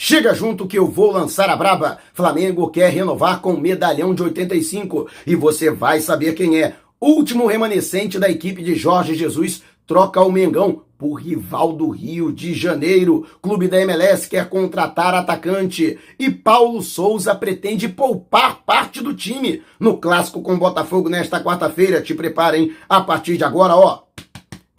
Chega junto que eu vou lançar a braba. Flamengo quer renovar com medalhão de 85 e você vai saber quem é. Último remanescente da equipe de Jorge Jesus troca o Mengão por rival do Rio de Janeiro. Clube da MLS quer contratar atacante e Paulo Souza pretende poupar parte do time no clássico com Botafogo nesta quarta-feira. Te preparem a partir de agora, ó.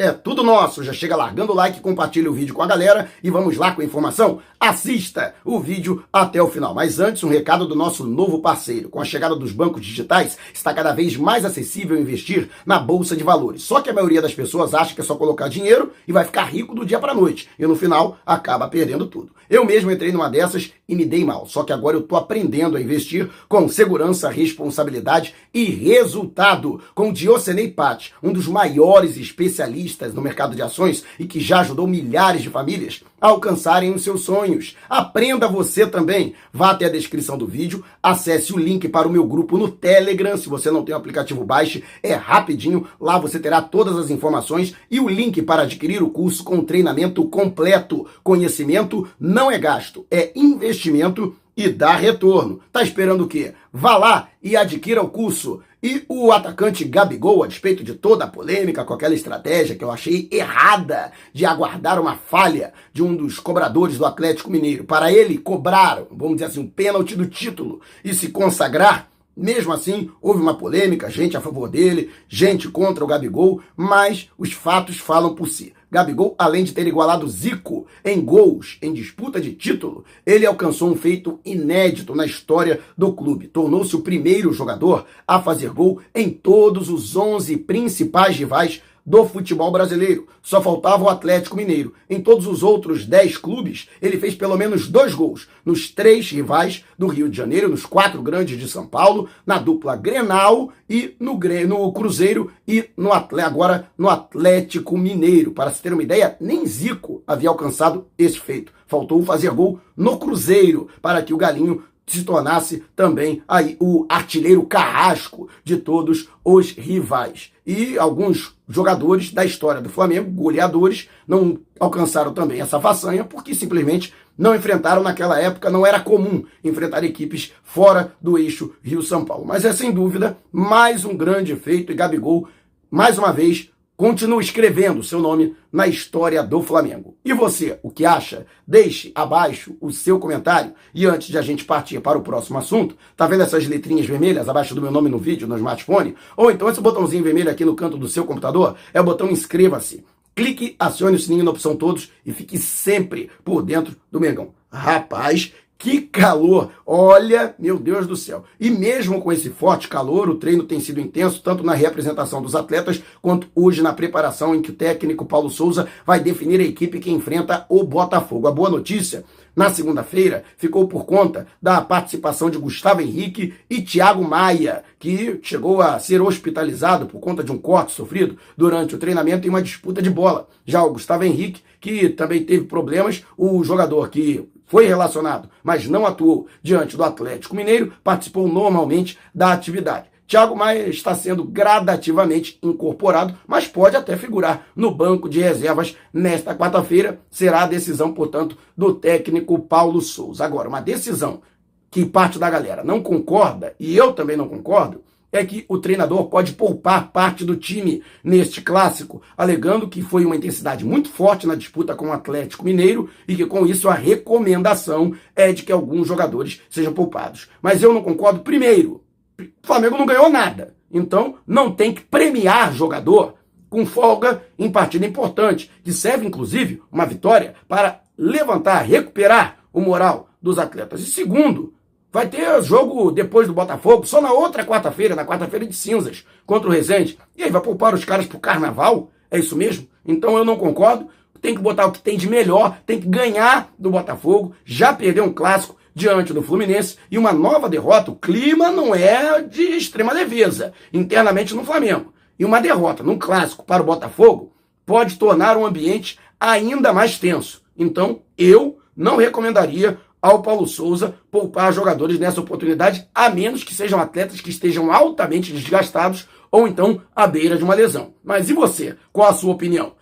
É tudo nosso. Já chega largando o like, compartilha o vídeo com a galera e vamos lá com a informação. Assista o vídeo até o final. Mas antes, um recado do nosso novo parceiro. Com a chegada dos bancos digitais, está cada vez mais acessível investir na bolsa de valores. Só que a maioria das pessoas acha que é só colocar dinheiro e vai ficar rico do dia para noite e no final acaba perdendo tudo. Eu mesmo entrei numa dessas e me dei mal. Só que agora eu tô aprendendo a investir com segurança, responsabilidade e resultado. Com Diocenei Pat, um dos maiores especialistas no mercado de ações e que já ajudou milhares de famílias a alcançarem os seus sonhos. Aprenda você também. Vá até a descrição do vídeo, acesse o link para o meu grupo no Telegram. Se você não tem o aplicativo, baixe, é rapidinho. Lá você terá todas as informações e o link para adquirir o curso com treinamento completo. Conhecimento não é gasto, é investimento e dá retorno. Tá esperando o quê? Vá lá e adquira o curso. E o atacante Gabigol, a despeito de toda a polêmica com aquela estratégia que eu achei errada de aguardar uma falha de um dos cobradores do Atlético Mineiro para ele cobrar, vamos dizer assim, um pênalti do título e se consagrar, mesmo assim, houve uma polêmica, gente a favor dele, gente contra o Gabigol, mas os fatos falam por si. Gabigol, além de ter igualado Zico em gols em disputa de título, ele alcançou um feito inédito na história do clube. Tornou-se o primeiro jogador a fazer gol em todos os 11 principais rivais do futebol brasileiro. Só faltava o Atlético Mineiro. Em todos os outros 10 clubes, ele fez pelo menos dois gols. Nos três rivais do Rio de Janeiro, nos quatro grandes de São Paulo, na dupla Grenal e no, no Cruzeiro e no agora no Atlético Mineiro. Para se ter uma ideia, nem Zico havia alcançado esse feito. Faltou fazer gol no Cruzeiro para que o Galinho se tornasse também aí o artilheiro carrasco de todos os rivais. E alguns jogadores da história do Flamengo, goleadores, não alcançaram também essa façanha porque simplesmente não enfrentaram naquela época, não era comum enfrentar equipes fora do eixo Rio-São Paulo. Mas é sem dúvida mais um grande feito e Gabigol, mais uma vez, Continue escrevendo seu nome na história do Flamengo. E você, o que acha? Deixe abaixo o seu comentário. E antes de a gente partir para o próximo assunto, tá vendo essas letrinhas vermelhas abaixo do meu nome no vídeo, no smartphone? Ou então esse botãozinho vermelho aqui no canto do seu computador? É o botão inscreva-se. Clique, acione o sininho na opção todos e fique sempre por dentro do Mengão. Rapaz, que calor! Olha, meu Deus do céu. E mesmo com esse forte calor, o treino tem sido intenso, tanto na representação dos atletas, quanto hoje na preparação em que o técnico Paulo Souza vai definir a equipe que enfrenta o Botafogo. A boa notícia, na segunda-feira, ficou por conta da participação de Gustavo Henrique e Thiago Maia, que chegou a ser hospitalizado por conta de um corte sofrido durante o treinamento em uma disputa de bola. Já o Gustavo Henrique, que também teve problemas, o jogador que foi relacionado, mas não atuou diante do Atlético Mineiro, participou normalmente da atividade. Thiago Maia está sendo gradativamente incorporado, mas pode até figurar no banco de reservas nesta quarta-feira. Será a decisão, portanto, do técnico Paulo Souza. Agora, uma decisão que parte da galera não concorda, e eu também não concordo, é que o treinador pode poupar parte do time neste clássico, alegando que foi uma intensidade muito forte na disputa com o Atlético Mineiro e que com isso a recomendação é de que alguns jogadores sejam poupados. Mas eu não concordo. Primeiro, o Flamengo não ganhou nada, então não tem que premiar jogador com folga em partida importante, que serve inclusive uma vitória para levantar, recuperar o moral dos atletas. E segundo, Vai ter jogo depois do Botafogo, só na outra quarta-feira, na quarta-feira de cinzas, contra o Resende. E aí, vai poupar os caras pro carnaval? É isso mesmo? Então eu não concordo. Tem que botar o que tem de melhor, tem que ganhar do Botafogo. Já perdeu um clássico diante do Fluminense e uma nova derrota. O clima não é de extrema leveza internamente no Flamengo. E uma derrota num clássico para o Botafogo pode tornar o ambiente ainda mais tenso. Então eu não recomendaria ao Paulo Souza poupar jogadores nessa oportunidade, a menos que sejam atletas que estejam altamente desgastados ou então à beira de uma lesão. Mas e você? Qual a sua opinião?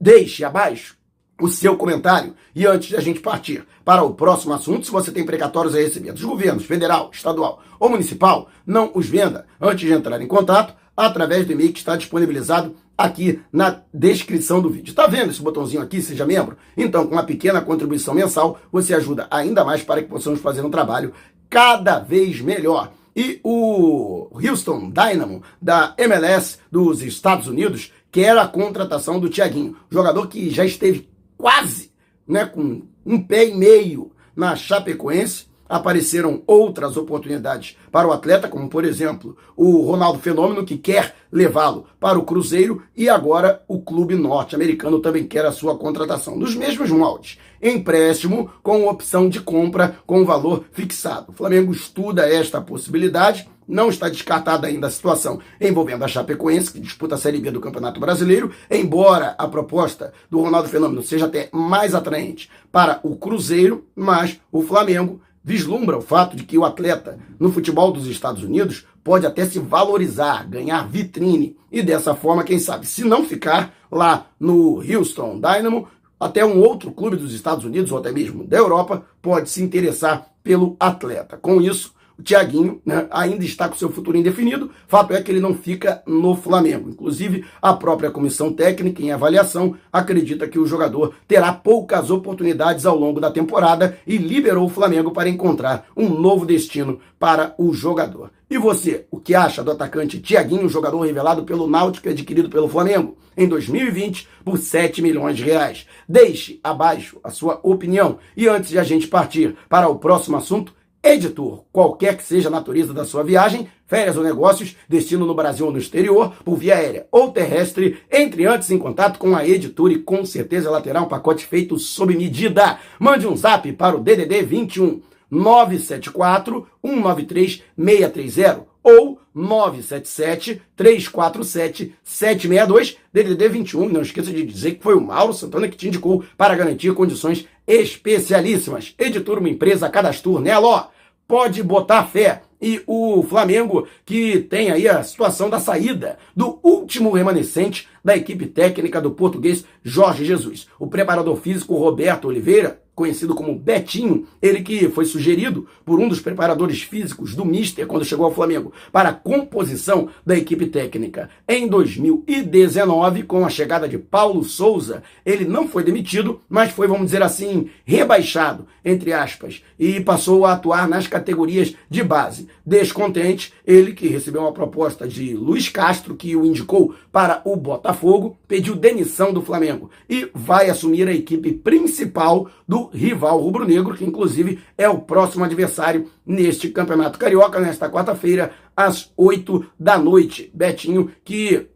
Deixe abaixo o seu comentário. E antes de a gente partir para o próximo assunto, se você tem precatórios a receber dos governos federal, estadual ou municipal, não os venda antes de entrar em contato através do e-mail que está disponibilizado aqui na descrição do vídeo. Está vendo esse botãozinho aqui, seja membro? Então, com uma pequena contribuição mensal, você ajuda ainda mais para que possamos fazer um trabalho cada vez melhor. E o Houston Dynamo da MLS dos Estados Unidos quer a contratação do Thiaguinho, jogador que já esteve quase, né, com um pé e meio na Chapecoense. Apareceram outras oportunidades para o atleta, como por exemplo o Ronaldo Fenômeno, que quer levá-lo para o Cruzeiro, e agora o clube norte-americano também quer a sua contratação. Nos mesmos moldes, empréstimo com opção de compra com valor fixado. O Flamengo estuda esta possibilidade não está descartada ainda a situação envolvendo a Chapecoense, que disputa a Série B do Campeonato Brasileiro, embora a proposta do Ronaldo Fenômeno seja até mais atraente para o Cruzeiro, mas o Flamengo vislumbra o fato de que o atleta no futebol dos Estados Unidos pode até se valorizar, ganhar vitrine e dessa forma, quem sabe, se não ficar lá no Houston Dynamo, até um outro clube dos Estados Unidos ou até mesmo da Europa pode se interessar pelo atleta. Com isso, o né, ainda está com seu futuro indefinido. Fato é que ele não fica no Flamengo. Inclusive, a própria comissão técnica, em avaliação, acredita que o jogador terá poucas oportunidades ao longo da temporada e liberou o Flamengo para encontrar um novo destino para o jogador. E você, o que acha do atacante Thiaguinho, jogador revelado pelo Náutico e adquirido pelo Flamengo em 2020 por 7 milhões de reais? Deixe abaixo a sua opinião. E antes de a gente partir para o próximo assunto, Editor, qualquer que seja a natureza da sua viagem, férias ou negócios, destino no Brasil ou no exterior, por via aérea ou terrestre, entre antes em contato com a editora e com certeza ela terá um pacote feito sob medida. Mande um zap para o DDD 21 974 193 630 ou 977 347 762 DDD 21. Não esqueça de dizer que foi o Mauro Santana que te indicou para garantir condições especialíssimas. Editor, uma empresa cadastro nela, ó pode botar fé. E o Flamengo, que tem aí a situação da saída do último remanescente da equipe técnica do português Jorge Jesus. O preparador físico Roberto Oliveira conhecido como Betinho, ele que foi sugerido por um dos preparadores físicos do Mister quando chegou ao Flamengo para a composição da equipe técnica. Em 2019, com a chegada de Paulo Souza, ele não foi demitido, mas foi, vamos dizer assim, rebaixado, entre aspas, e passou a atuar nas categorias de base. Descontente, ele que recebeu uma proposta de Luiz Castro, que o indicou para o Botafogo, pediu demissão do Flamengo e vai assumir a equipe principal do rival rubro-negro, que inclusive é o próximo adversário neste Campeonato Carioca, nesta quarta-feira, às 8 da noite. Betinho, que,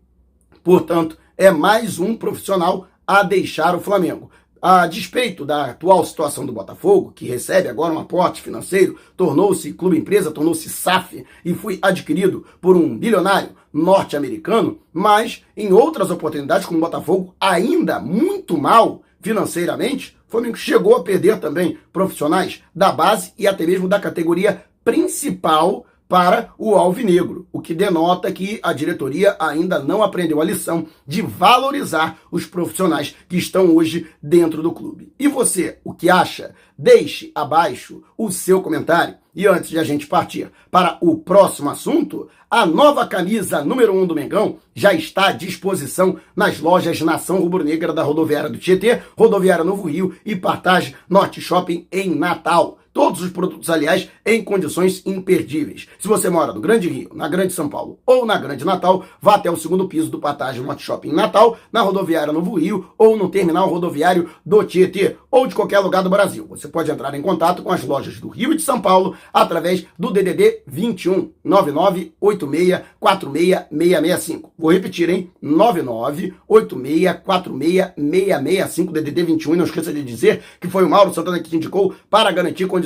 portanto, é mais um profissional a deixar o Flamengo. A despeito da atual situação do Botafogo, que recebe agora um aporte financeiro, tornou-se clube empresa, tornou-se SAF e foi adquirido por um bilionário norte-americano, mas em outras oportunidades, com o Botafogo ainda muito mal financeiramente, o Flamengo chegou a perder também profissionais da base e até mesmo da categoria principal para o Alvinegro, o que denota que a diretoria ainda não aprendeu a lição de valorizar os profissionais que estão hoje dentro do clube. E você, o que acha? Deixe abaixo o seu comentário. E antes de a gente partir para o próximo assunto, a nova camisa número 1 um do Mengão já está à disposição nas lojas Nação Rubro-Negra da Rodoviária do Tietê, Rodoviária Novo Rio e Partage Norte Shopping em Natal. Todos os produtos, aliás, em condições imperdíveis. Se você mora no Grande Rio, na Grande São Paulo ou na Grande Natal, vá até o segundo piso do Patagem Norte Shopping Natal, na rodoviária Novo Rio ou no terminal rodoviário do Tietê ou de qualquer lugar do Brasil. Você pode entrar em contato com as lojas do Rio e de São Paulo através do DDD 21 9986466665. Vou repetir, hein? 9986466665 DDD 21. E não esqueça de dizer que foi o Mauro Santana que te indicou para garantir condições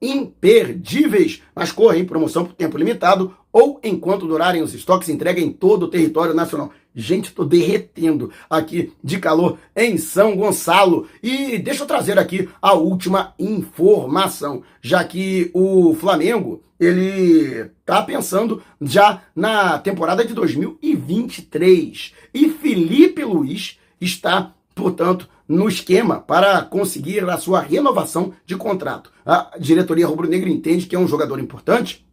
imperdíveis. Mas corre em promoção por tempo limitado ou enquanto durarem os estoques, entrega em todo o território nacional. Gente, tô derretendo aqui de calor em São Gonçalo. E deixa eu trazer aqui a última informação, já que o Flamengo, ele tá pensando já na temporada de 2023. E Felipe Luiz está portanto, no esquema para conseguir a sua renovação de contrato. A diretoria rubro-negra entende que é um jogador importante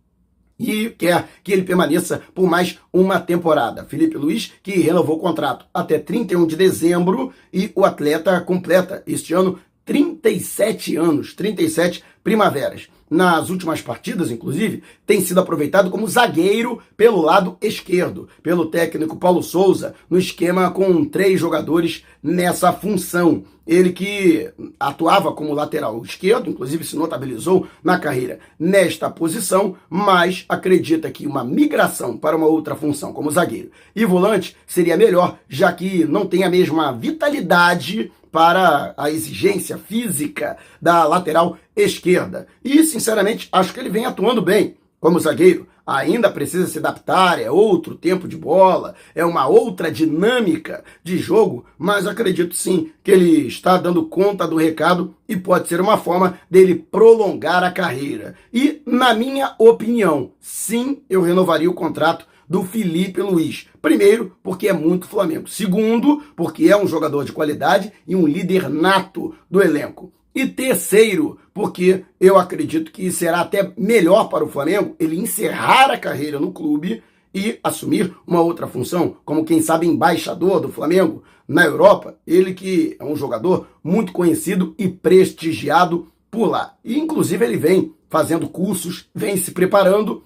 e quer que ele permaneça por mais uma temporada. Felipe Luiz, que renovou o contrato até 31 de dezembro e o atleta completa este ano 37 anos, 37 primaveras nas últimas partidas, inclusive, tem sido aproveitado como zagueiro pelo lado esquerdo, pelo técnico Paulo Souza, no esquema com três jogadores nessa função. Ele que atuava como lateral esquerdo, inclusive se notabilizou na carreira nesta posição, mas acredita que uma migração para uma outra função como zagueiro e volante seria melhor, já que não tem a mesma vitalidade para a exigência física da lateral esquerda. E, sinceramente, acho que ele vem atuando bem como zagueiro. Ainda precisa se adaptar, é outro tempo de bola, é uma outra dinâmica de jogo, mas acredito sim que ele está dando conta do recado e pode ser uma forma dele prolongar a carreira. E, na minha opinião, sim, eu renovaria o contrato do Felipe Luiz. Primeiro, porque é muito Flamengo. Segundo, porque é um jogador de qualidade e um líder nato do elenco. E terceiro, porque eu acredito que será até melhor para o Flamengo ele encerrar a carreira no clube e assumir uma outra função, como quem sabe embaixador do Flamengo na Europa. Ele que é um jogador muito conhecido e prestigiado por lá. E inclusive ele vem fazendo cursos, vem se preparando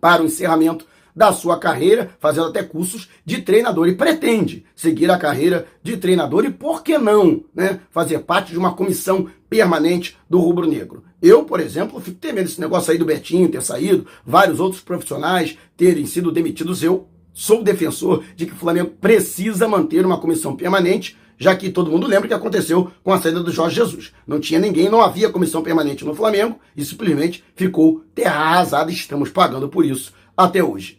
para o encerramento da sua carreira, fazendo até cursos de treinador e pretende seguir a carreira de treinador e por que não, né, fazer parte de uma comissão permanente do rubro negro. Eu, por exemplo, fico temendo esse negócio aí do Betinho ter saído, vários outros profissionais terem sido demitidos. Eu sou defensor de que o Flamengo precisa manter uma comissão permanente já que todo mundo lembra o que aconteceu com a saída do Jorge Jesus. Não tinha ninguém, não havia comissão permanente no Flamengo e simplesmente ficou terra arrasada e estamos pagando por isso até hoje.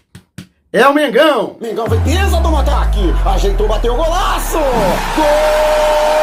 é o Mengão. Mengão foi pisa do ataque. Ajeitou, bateu o golaço. Gol!